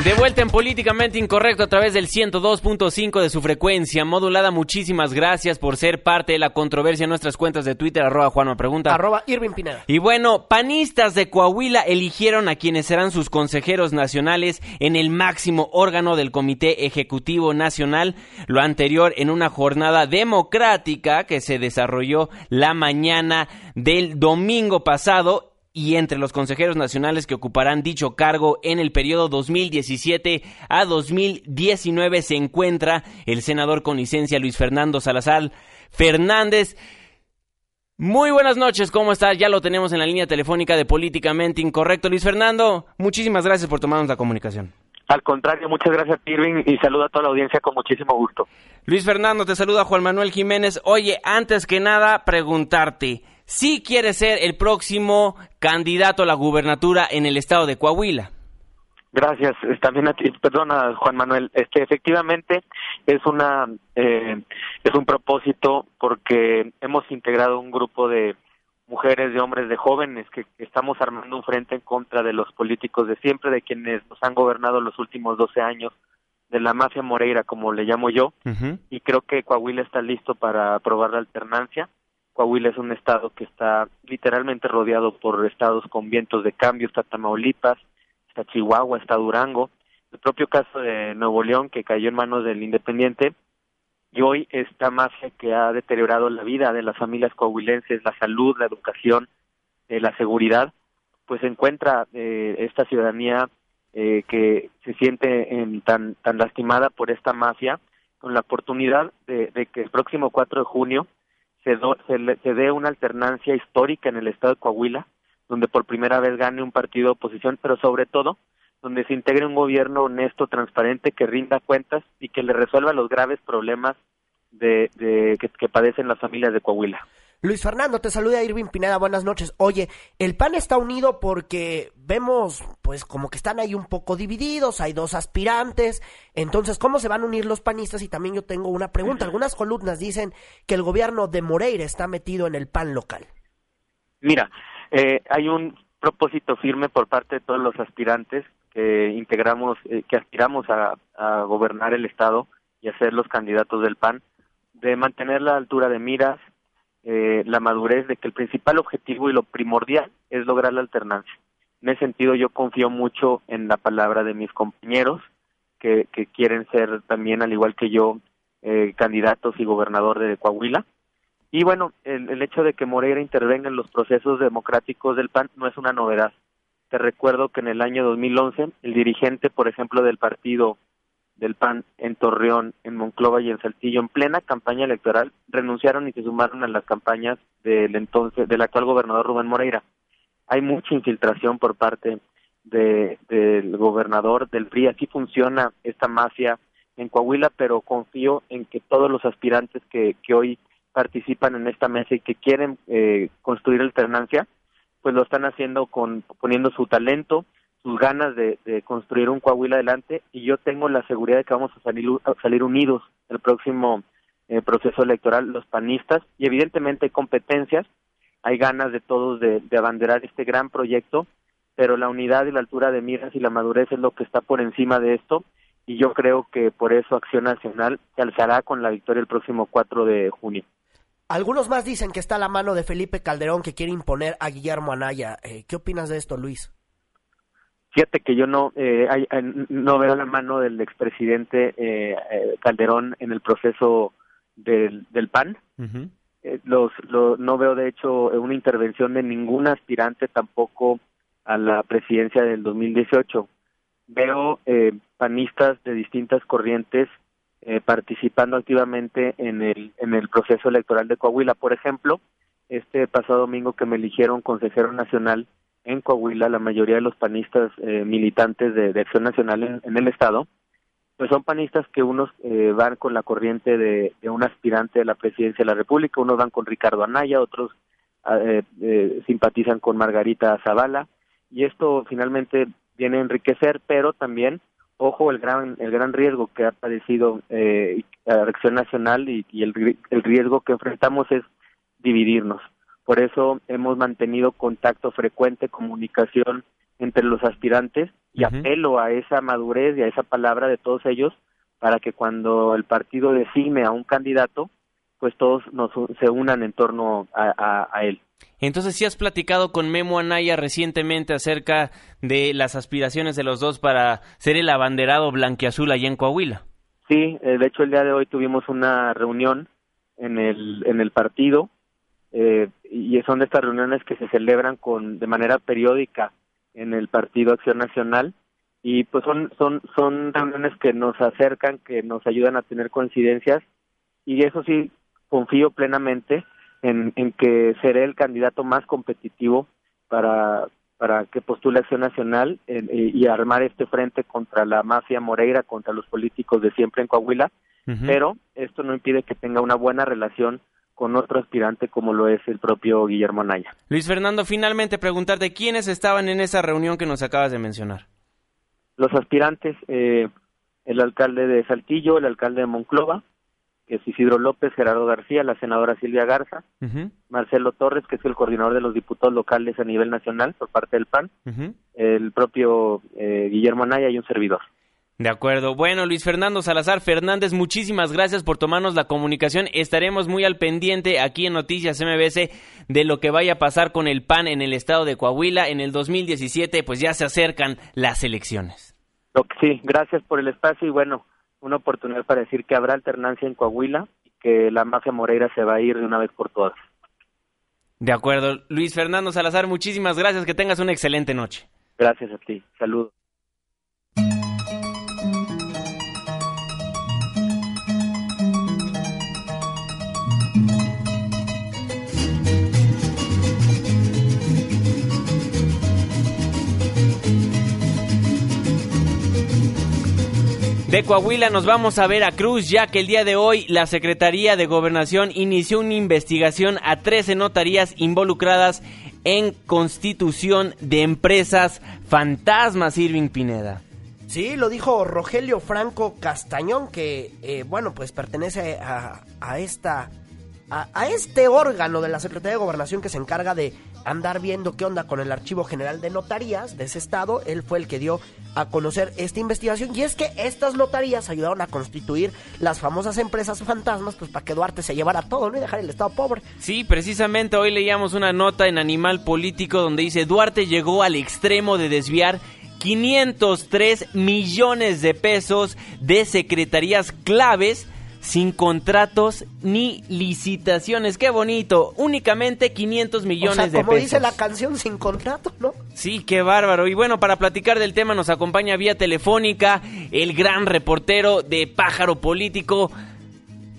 De vuelta en Políticamente Incorrecto a través del 102.5 de su frecuencia modulada. Muchísimas gracias por ser parte de la controversia en nuestras cuentas de Twitter, arroba Juanma Pregunta. Arroba Irving Pineda. Y bueno, panistas de Coahuila eligieron a quienes serán sus consejeros nacionales en el máximo órgano del Comité Ejecutivo Nacional. Lo anterior en una jornada democrática que se desarrolló la mañana del domingo pasado y entre los consejeros nacionales que ocuparán dicho cargo en el periodo 2017 a 2019 se encuentra el senador con licencia Luis Fernando Salazar Fernández. Muy buenas noches, ¿cómo estás? Ya lo tenemos en la línea telefónica de Políticamente Incorrecto. Luis Fernando, muchísimas gracias por tomarnos la comunicación. Al contrario, muchas gracias Irving y saludo a toda la audiencia con muchísimo gusto. Luis Fernando, te saluda Juan Manuel Jiménez. Oye, antes que nada, preguntarte, si quiere ser el próximo candidato a la gubernatura en el estado de Coahuila. Gracias, también a ti, perdona Juan Manuel, este efectivamente es una eh, es un propósito porque hemos integrado un grupo de mujeres, de hombres, de jóvenes que, estamos armando un frente en contra de los políticos de siempre, de quienes nos han gobernado los últimos 12 años, de la mafia Moreira, como le llamo yo, y creo que Coahuila está listo para aprobar la alternancia. Coahuila es un estado que está literalmente rodeado por estados con vientos de cambio, está Tamaulipas, está Chihuahua, está Durango, el propio caso de Nuevo León que cayó en manos del Independiente y hoy esta mafia que ha deteriorado la vida de las familias coahuilenses, la salud, la educación, eh, la seguridad, pues encuentra eh, esta ciudadanía eh, que se siente en, tan tan lastimada por esta mafia con la oportunidad de, de que el próximo 4 de junio se, se, dé una alternancia histórica en el estado de Coahuila, donde por primera vez gane un partido de oposición, pero sobre todo donde se integre un gobierno honesto, transparente, que rinda cuentas y que le resuelva los graves problemas de, que, padecen las familias de Coahuila. Luis Fernando, te saluda Irving Pineda, buenas noches. Oye, el PAN está unido porque vemos, pues, como que están ahí un poco divididos, hay dos aspirantes, entonces, ¿cómo se van a unir los panistas? Y también yo tengo una pregunta, algunas columnas dicen que el gobierno de Moreira está metido en el PAN local. Mira, eh, hay un propósito firme por parte de todos los aspirantes que integramos, eh, que aspiramos a, a gobernar el Estado y a ser los candidatos del PAN, de mantener la altura de miras, eh, la madurez de que el principal objetivo y lo primordial es lograr la alternancia. En ese sentido yo confío mucho en la palabra de mis compañeros que, quieren ser también, al igual que yo, eh, candidatos y gobernador de Coahuila. Y bueno, el, el hecho de que Moreira intervenga en los procesos democráticos del PAN no es una novedad. Te recuerdo que en el año 2011 el dirigente, por ejemplo, del partido del PAN en Torreón, en Monclova y en Saltillo, en plena campaña electoral, renunciaron y se sumaron a las campañas del entonces del actual gobernador Rubén Moreira. Hay mucha infiltración por parte de, del gobernador del PRI. Así funciona esta mafia en Coahuila, pero confío en que todos los aspirantes que, que hoy participan en esta mesa y que quieren eh, construir alternancia, pues lo están haciendo con poniendo su talento, sus ganas de, construir un Coahuila adelante y yo tengo la seguridad de que vamos a salir, a salir unidos el próximo eh, proceso electoral los panistas y evidentemente hay competencias, hay ganas de todos de, abanderar este gran proyecto, pero la unidad y la altura de miras y la madurez es lo que está por encima de esto y yo creo que por eso Acción Nacional se alzará con la victoria el próximo 4 de junio. Algunos más dicen que está la mano de Felipe Calderón que quiere imponer a Guillermo Anaya. Eh, ¿Qué opinas de esto, Luis? Fíjate que yo no eh, no veo la mano del expresidente eh, eh, Calderón en el proceso del, del PAN. Eh, los, no veo, de hecho, una intervención de ningún aspirante tampoco a la presidencia del 2018. Veo panistas de distintas corrientes participando activamente en el, en el proceso electoral de Coahuila. Por ejemplo, este pasado domingo que me eligieron consejero nacional en Coahuila, la mayoría de los panistas eh, militantes de, Acción Nacional en, el Estado, pues son panistas que unos eh, van con la corriente de, un aspirante de la presidencia de la República, unos van con Ricardo Anaya, otros ah, eh, simpatizan con Margarita Zavala, y esto finalmente viene a enriquecer, pero también, ojo, el gran, el gran riesgo que ha padecido Acción Nacional y, y el, el riesgo que enfrentamos es dividirnos por eso hemos mantenido contacto frecuente, comunicación entre los aspirantes y apelo a esa madurez y a esa palabra de todos ellos para que cuando el partido designe a un candidato, pues todos nos, se unan en torno a, él. Entonces, ¿sí has platicado con Memo Anaya recientemente acerca de las aspiraciones de los dos para ser el abanderado blanquiazul allá en Coahuila? Sí, eh, de hecho el día de hoy tuvimos una reunión en el, en el partido eh, y son de estas reuniones que se celebran con de manera periódica en el Partido Acción Nacional. Y pues son son son reuniones que nos acercan, que nos ayudan a tener coincidencias. Y eso sí confío plenamente en, en que seré el candidato más competitivo para para que postule Acción Nacional y armar este frente contra la mafia Moreira, contra los políticos de siempre en Coahuila, pero esto no impide que tenga una buena relación con otro aspirante como lo es el propio Guillermo Anaya. Luis Fernando, finalmente preguntarte quiénes estaban en esa reunión que nos acabas de mencionar. Los aspirantes, eh, el alcalde de Saltillo, el alcalde de Monclova, que es Isidro López, Gerardo García, la senadora Silvia Garza, Marcelo Torres, que es el coordinador de los diputados locales a nivel nacional por parte del PAN, el propio eh, Guillermo Anaya y un servidor. De acuerdo. Bueno, Luis Fernando Salazar Fernández, muchísimas gracias por tomarnos la comunicación. Estaremos muy al pendiente aquí en Noticias MBC de lo que vaya a pasar con el PAN en el estado de Coahuila. En el 2017, pues ya se acercan las elecciones. Sí, gracias por el espacio y bueno, una oportunidad para decir que habrá alternancia en Coahuila y que la mafia Moreira se va a ir de una vez por todas. De acuerdo. Luis Fernando Salazar, muchísimas gracias. Que tengas una excelente noche. Gracias a ti. Saludos. De Coahuila nos vamos a ver a Cruz, ya que el día de hoy la Secretaría de Gobernación inició una investigación a 13 notarías involucradas en constitución de empresas fantasmas, Irving Pineda. Sí, lo dijo Rogelio Franco Castañón, que, eh, bueno, pues pertenece a esta a, este órgano de la Secretaría de Gobernación que se encarga de andar viendo qué onda con el Archivo General de Notarías de ese estado. Él fue el que dio a conocer esta investigación y es que estas notarías ayudaron a constituir las famosas empresas fantasmas pues para que Duarte se llevara todo, ¿no? Y dejar el estado pobre. Sí, precisamente hoy leíamos una nota en Animal Político donde dice Duarte llegó al extremo de desviar 503 millones de pesos de secretarías claves sin contratos ni licitaciones. Qué bonito. Únicamente 500 millones de pesos. Como dice la canción, sin contrato, ¿no? Sí, qué bárbaro. Y bueno, para platicar del tema nos acompaña vía telefónica el gran reportero de Pájaro Político,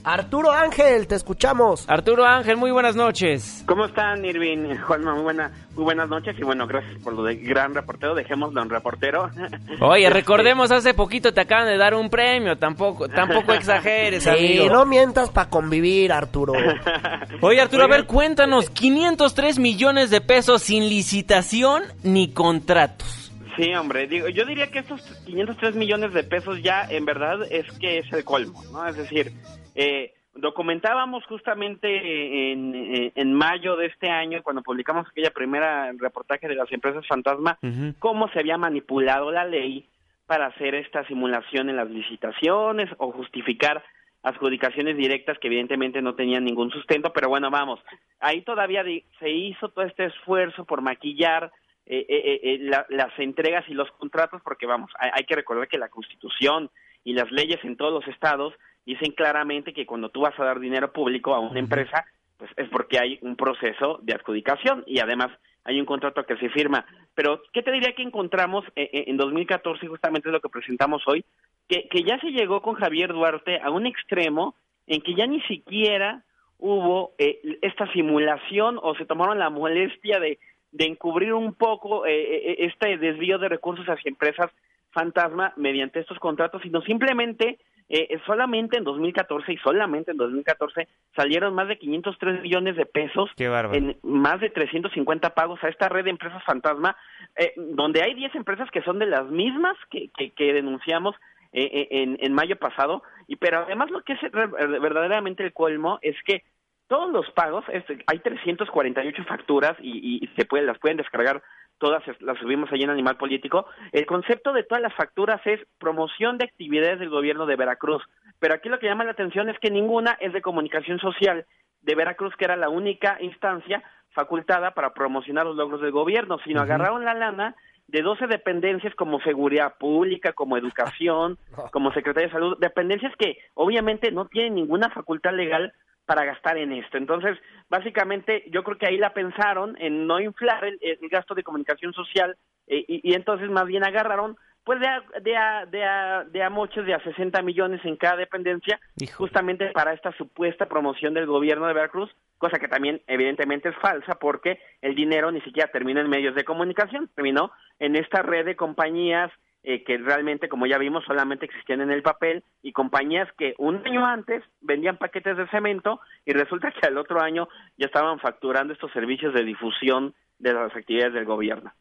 Arturo Ángel, te escuchamos. Arturo Ángel, muy buenas noches. ¿Cómo están, Irving? Juanma, muy, buena, muy buenas noches y bueno, gracias por lo de gran reportero, dejémoslo en reportero. Oye, recordemos, hace poquito te acaban de dar un premio, tampoco tampoco exageres, sí, no mientas para convivir, Arturo. Oye, Arturo, a ver, cuéntanos, 503 millones de pesos sin licitación ni contratos. Sí, hombre, digo, yo diría que estos 503 millones de pesos ya en verdad es que es el colmo, ¿no? Es decir, eh, documentábamos justamente en, en, mayo de este año, cuando publicamos aquella primera reportaje de las empresas fantasma, cómo se había manipulado la ley para hacer esta simulación en las licitaciones o justificar adjudicaciones directas que evidentemente no tenían ningún sustento, pero bueno, vamos, ahí todavía se hizo todo este esfuerzo por maquillar eh, eh, eh las entregas y los contratos, porque vamos, hay que recordar que la Constitución y las leyes en todos los estados dicen claramente que cuando tú vas a dar dinero público a una empresa, pues es porque hay un proceso de adjudicación y además hay un contrato que se firma. Pero, ¿qué te diría que encontramos eh, eh, en 2014, justamente es lo que presentamos hoy, que, que ya se llegó con Javier Duarte a un extremo en que ya ni siquiera hubo eh, esta simulación o se tomaron la molestia de, de encubrir un poco este desvío de recursos hacia empresas fantasma mediante estos contratos, sino simplemente eh, solamente en 2014 y solamente en 2014 salieron más de 503 millones de pesos en más de 350 pagos a esta red de empresas fantasma, eh, donde hay 10 empresas que son de las mismas que, que, denunciamos eh, en, en mayo pasado, y pero además lo que es verdaderamente el colmo es que todos los pagos, hay 348 facturas y, y se pueden, las pueden descargar todas las subimos allí en Animal Político, el concepto de todas las facturas es promoción de actividades del gobierno de Veracruz. Pero aquí lo que llama la atención es que ninguna es de comunicación social de Veracruz, que era la única instancia facultada para promocionar los logros del gobierno, sino agarraron la lana de 12 dependencias como seguridad pública, como educación, como secretaría de salud, dependencias que obviamente no tienen ninguna facultad legal para gastar en esto. Entonces, básicamente, yo creo que ahí la pensaron en no inflar el, gasto de comunicación social eh, y, entonces más bien agarraron pues de a, de a, de a, de a moches de a 60 millones en cada dependencia, justamente para esta supuesta promoción del gobierno de Veracruz, cosa que también evidentemente es falsa porque el dinero ni siquiera termina en medios de comunicación, terminó en esta red de compañías eh, que realmente, como ya vimos, solamente existían en el papel y compañías que un año antes vendían paquetes de cemento y resulta que al otro año ya estaban facturando estos servicios de difusión de las actividades del gobierno.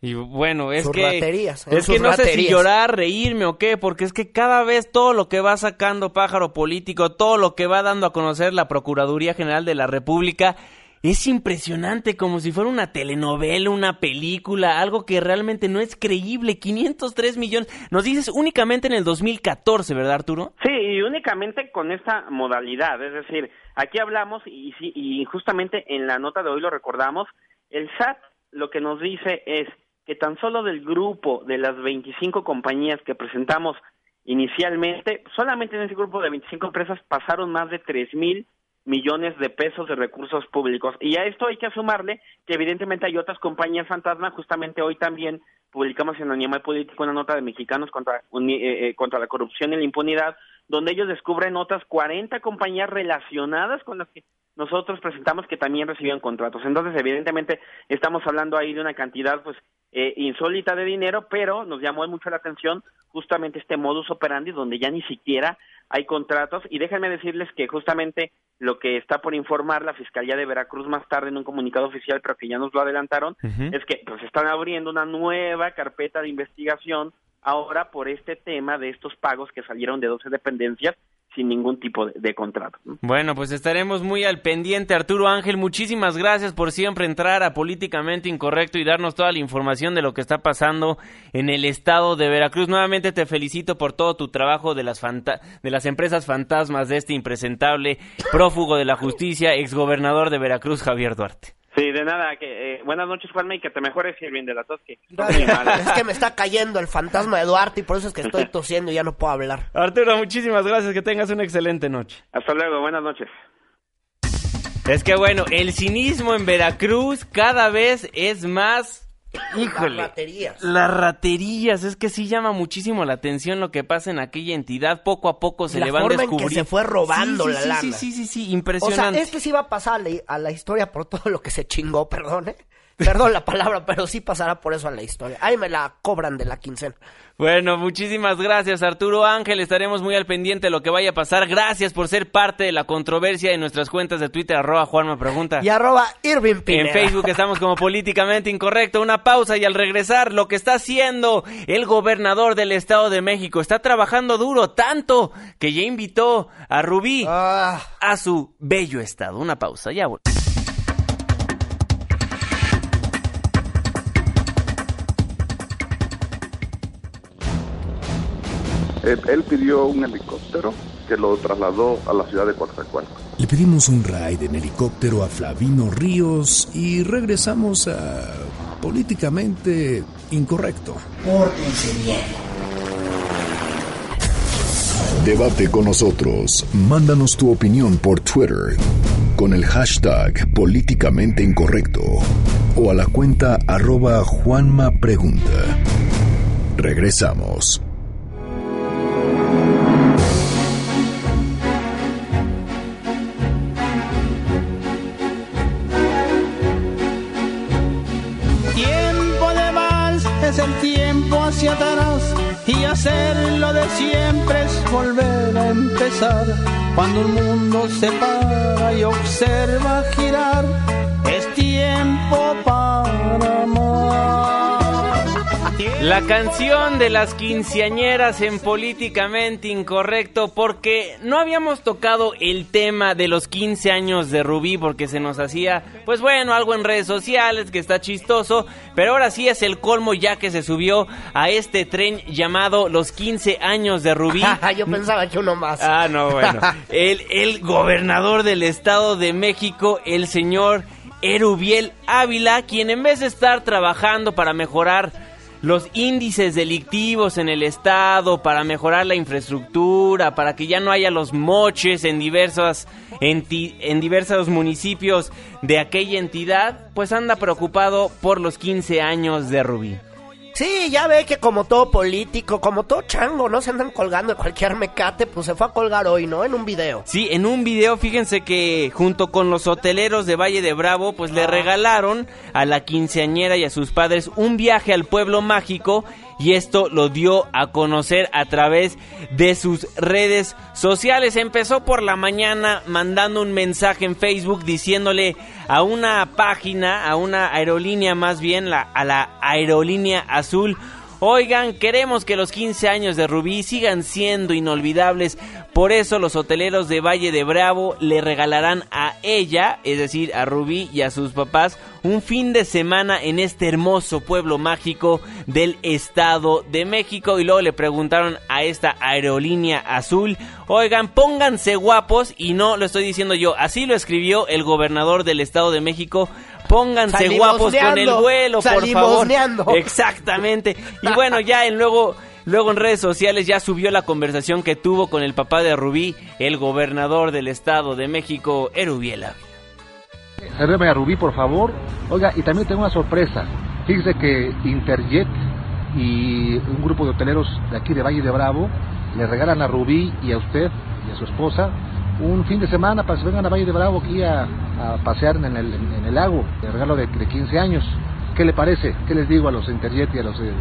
Y bueno, es que es que no sé si llorar, reírme o qué, porque es que cada vez todo lo que va sacando pájaro político, todo lo que va dando a conocer la Procuraduría General de la República es impresionante, como si fuera una telenovela, una película, algo que realmente no es creíble. 503 millones. Nos dices únicamente en el 2014, ¿verdad, Arturo? Sí, y únicamente con esta modalidad. Es decir, aquí hablamos, y, y justamente en la nota de hoy lo recordamos, el SAT lo que nos dice es que tan solo del grupo de las 25 compañías que presentamos inicialmente, solamente en ese grupo de 25 empresas pasaron más de 3 mil millones de pesos de recursos públicos. Y a esto hay que sumarle que evidentemente hay otras compañías fantasma. Justamente hoy también publicamos en Animal Político una nota de mexicanos contra, eh, eh, contra la corrupción y la impunidad, donde ellos descubren otras 40 compañías relacionadas con las que nosotros presentamos que también recibían contratos. Entonces, evidentemente, estamos hablando ahí de una cantidad pues eh, insólita de dinero, pero nos llamó mucho la atención justamente este modus operandi donde ya ni siquiera hay contratos. Y déjenme decirles que justamente lo que está por informar la Fiscalía de Veracruz más tarde en un comunicado oficial, pero que ya nos lo adelantaron, es que pues están abriendo una nueva carpeta de investigación ahora por este tema de estos pagos que salieron de 12 dependencias sin ningún tipo de, contrato. Bueno, pues estaremos muy al pendiente. Arturo Ángel, muchísimas gracias por siempre entrar a Políticamente Incorrecto y darnos toda la información de lo que está pasando en el estado de Veracruz. Nuevamente te felicito por todo tu trabajo de las, de las empresas fantasmas de este impresentable prófugo de la justicia, exgobernador de Veracruz, Javier Duarte. Sí, de nada. Que, eh, buenas noches, Juanma, y que te mejores, bien de la tos. Que es que me está cayendo el fantasma de Duarte y por eso es que estoy tosiendo y ya no puedo hablar. Arturo, muchísimas gracias. Que tengas una excelente noche. Hasta luego. Buenas noches. Es que bueno, el cinismo en Veracruz cada vez es más Híjole. Las raterías. Las raterías, es que sí llama muchísimo la atención lo que pasa en aquella entidad. Poco a poco se le van descubriendo. En que se fue robando la lana. Sí, sí, sí, sí, impresionante. O sea, este sí va a pasar a la historia por todo lo que se chingó, perdón, ¿eh? Perdón la palabra, pero sí pasará por eso a la historia. Ahí me la cobran de la quincena. Bueno, muchísimas gracias Arturo Ángel. Estaremos muy al pendiente de lo que vaya a pasar. Gracias por ser parte de la controversia en nuestras cuentas de Twitter, arroba Juanma Pregunta. Y arroba Irving En Facebook estamos como políticamente incorrecto. Una pausa y al regresar, lo que está haciendo el gobernador del Estado de México. Está trabajando duro, tanto que ya invitó a Rubí ah. a su bello estado. Una pausa, ya voy. Él, pidió un helicóptero que lo trasladó a la ciudad de Coatzacoalcos. Le pedimos un ride en helicóptero a Flavino Ríos y regresamos a políticamente incorrecto. Pórtense bien. Debate con nosotros. Mándanos tu opinión por Twitter con el hashtag políticamente incorrecto o a la cuenta arroba Juanma Pregunta. Regresamos. Y hacer lo de siempre es volver a empezar. Cuando el mundo se para y observa girar, La canción de las quinceañeras en Políticamente Incorrecto porque no habíamos tocado el tema de los 15 años de Rubí porque se nos hacía, pues bueno, algo en redes sociales que está chistoso, pero ahora sí es el colmo ya que se subió a este tren llamado los 15 años de Rubí. Yo pensaba que uno más. Ah, no, bueno. el, el gobernador del Estado de México, el señor Erubiel Ávila, quien en vez de estar trabajando para mejorar los índices delictivos en el estado, para mejorar la infraestructura, para que ya no haya los moches en diversas en diversos municipios de aquella entidad, pues anda preocupado por los 15 años de Rubí. Sí, ya ve que como todo político, como todo chango, ¿no? Se andan colgando de cualquier mecate, pues se fue a colgar hoy, ¿no? En un video. Sí, en un video, fíjense que junto con los hoteleros de Valle de Bravo, pues le ah. regalaron a la quinceañera y a sus padres un viaje al pueblo mágico y esto lo dio a conocer a través de sus redes sociales. Empezó por la mañana mandando un mensaje en Facebook diciéndole a una página, a una aerolínea más bien, a la aerolínea azul, Oigan, queremos que los 15 años de Rubí sigan siendo inolvidables. Por eso los hoteleros de Valle de Bravo le regalarán a ella, es decir, a Rubí y a sus papás, un fin de semana en este hermoso pueblo mágico del Estado de México. Y luego le preguntaron a esta aerolínea azul, oigan, pónganse guapos. Y no lo estoy diciendo yo, así lo escribió el gobernador del Estado de México Pónganse guapos con el vuelo, por favor. Exactamente. Y bueno, ya en luego Luego en redes sociales ya subió la conversación que tuvo con el papá de Rubí, el gobernador del Estado de México, Erubiela. Sérveme a Rubí, por favor. Oiga, y también tengo una sorpresa. Fíjese que Interjet y un grupo de hoteleros de aquí de Valle de Bravo le regalan a Rubí y a usted y a su esposa un fin de semana para que se vengan a Valle de Bravo aquí a, pasear en el, en el, lago, de regalo de, 15 años. ¿Qué le parece? ¿Qué les digo a los Interjet y a los de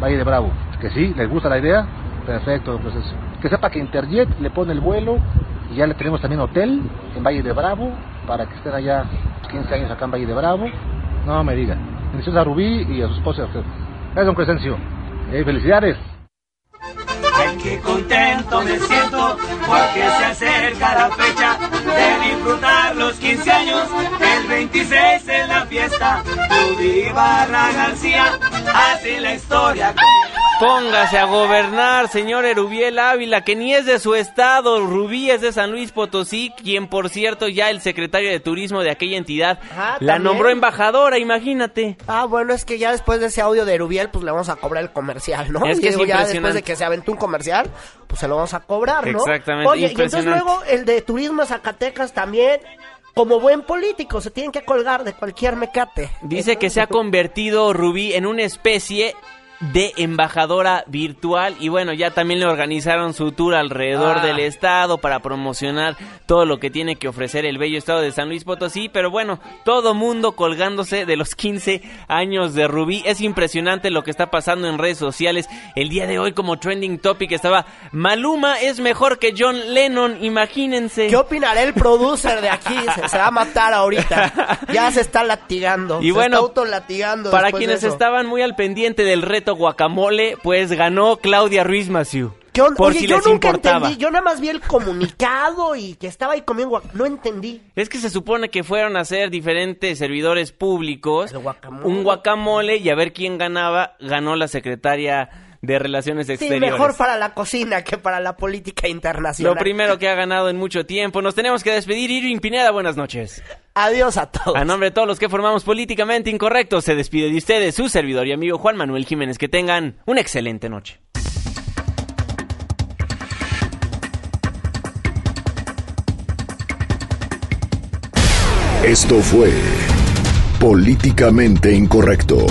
Valle de Bravo? ¿Que sí? ¿Les gusta la idea? Perfecto, pues que sepa que Interjet le pone el vuelo y ya le tenemos también hotel en Valle de Bravo para que estén allá 15 años acá en Valle de Bravo. No me digan. Bendiciones a Rubí y a su esposa. Gracias, don Crescencio. Eh, felicidades. Qué contento me siento porque se acerca la fecha de disfrutar los 15 años. El 26 en la fiesta, tu Barra García hace la historia. Póngase a gobernar, señor Erubiel Ávila, que ni es de su estado, Rubí es de San Luis Potosí, quien por cierto ya el secretario de turismo de aquella entidad ah, la nombró embajadora, imagínate. Ah, bueno, es que ya después de ese audio de Erubiel, pues le vamos a cobrar el comercial, ¿no? Es que ya después de que se aventó un comercial, pues se lo vamos a cobrar, ¿no? Exactamente. Oye, y entonces luego el de turismo Zacatecas también como buen político, se tienen que colgar de cualquier mecate. Dice que se ha convertido Rubí en una especie de embajadora virtual y bueno, ya también le organizaron su tour alrededor del ah. estado para promocionar todo lo que tiene que ofrecer el bello estado de San Luis Potosí, pero bueno, todo mundo colgándose de los 15 años de Rubí. Es impresionante lo que está pasando en redes sociales. El día de hoy como trending topic estaba Maluma es mejor que John Lennon, imagínense. ¿Qué opinará el producer de aquí? Se, va a matar ahorita. Ya se está latigando. Y bueno, latigando para quienes estaban muy al pendiente del reto guacamole, pues ganó Claudia Ruiz Maciú. Por si yo nunca entendí, yo nada más vi el comunicado y que estaba ahí comiendo guacamole, no entendí. Es que se supone que fueron a hacer diferentes servidores públicos un guacamole y a ver quién ganaba, ganó la secretaria de Relaciones Exteriores. Sí, mejor para la cocina que para la política internacional. Lo primero que ha ganado en mucho tiempo. Nos tenemos que despedir. Irving Pineda, buenas noches. Adiós a todos. A nombre de todos los que formamos Políticamente Incorrectos, se despide de ustedes su servidor y amigo Juan Manuel Jiménez. Que tengan una excelente noche. Esto fue Políticamente Incorrecto